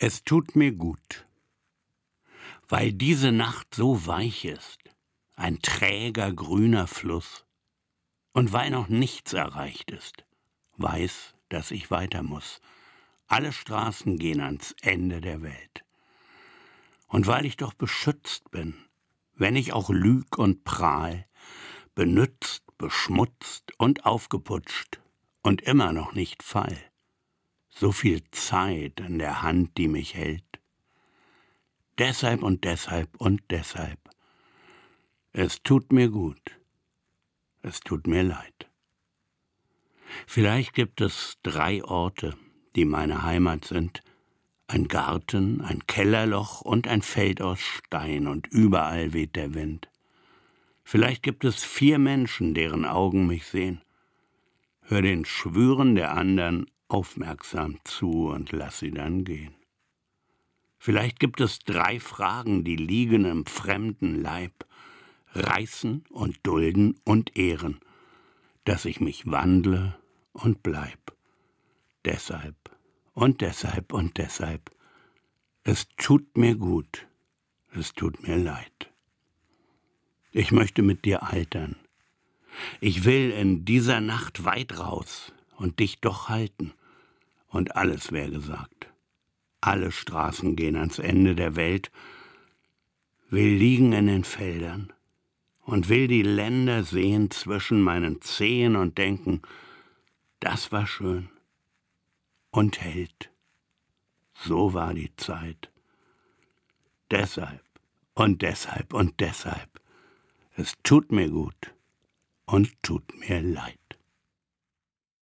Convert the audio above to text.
Es tut mir gut, weil diese Nacht so weich ist, ein träger grüner Fluss, und weil noch nichts erreicht ist, weiß, dass ich weiter muss. Alle Straßen gehen ans Ende der Welt. Und weil ich doch beschützt bin, wenn ich auch lüg und prahl, benützt, beschmutzt und aufgeputscht und immer noch nicht fall so viel Zeit an der Hand, die mich hält. Deshalb und deshalb und deshalb. Es tut mir gut. Es tut mir leid. Vielleicht gibt es drei Orte, die meine Heimat sind. Ein Garten, ein Kellerloch und ein Feld aus Stein und überall weht der Wind. Vielleicht gibt es vier Menschen, deren Augen mich sehen. Hör den Schwüren der anderen aufmerksam zu und lass sie dann gehen. Vielleicht gibt es drei Fragen, die liegen im fremden Leib, reißen und dulden und ehren, dass ich mich wandle und bleib. Deshalb und deshalb und deshalb. Es tut mir gut, es tut mir leid. Ich möchte mit dir altern. Ich will in dieser Nacht weit raus und dich doch halten und alles wäre gesagt. Alle Straßen gehen ans Ende der Welt, will liegen in den Feldern und will die Länder sehen zwischen meinen Zehen und denken, das war schön und hält. So war die Zeit. Deshalb und deshalb und deshalb. Es tut mir gut und tut mir leid.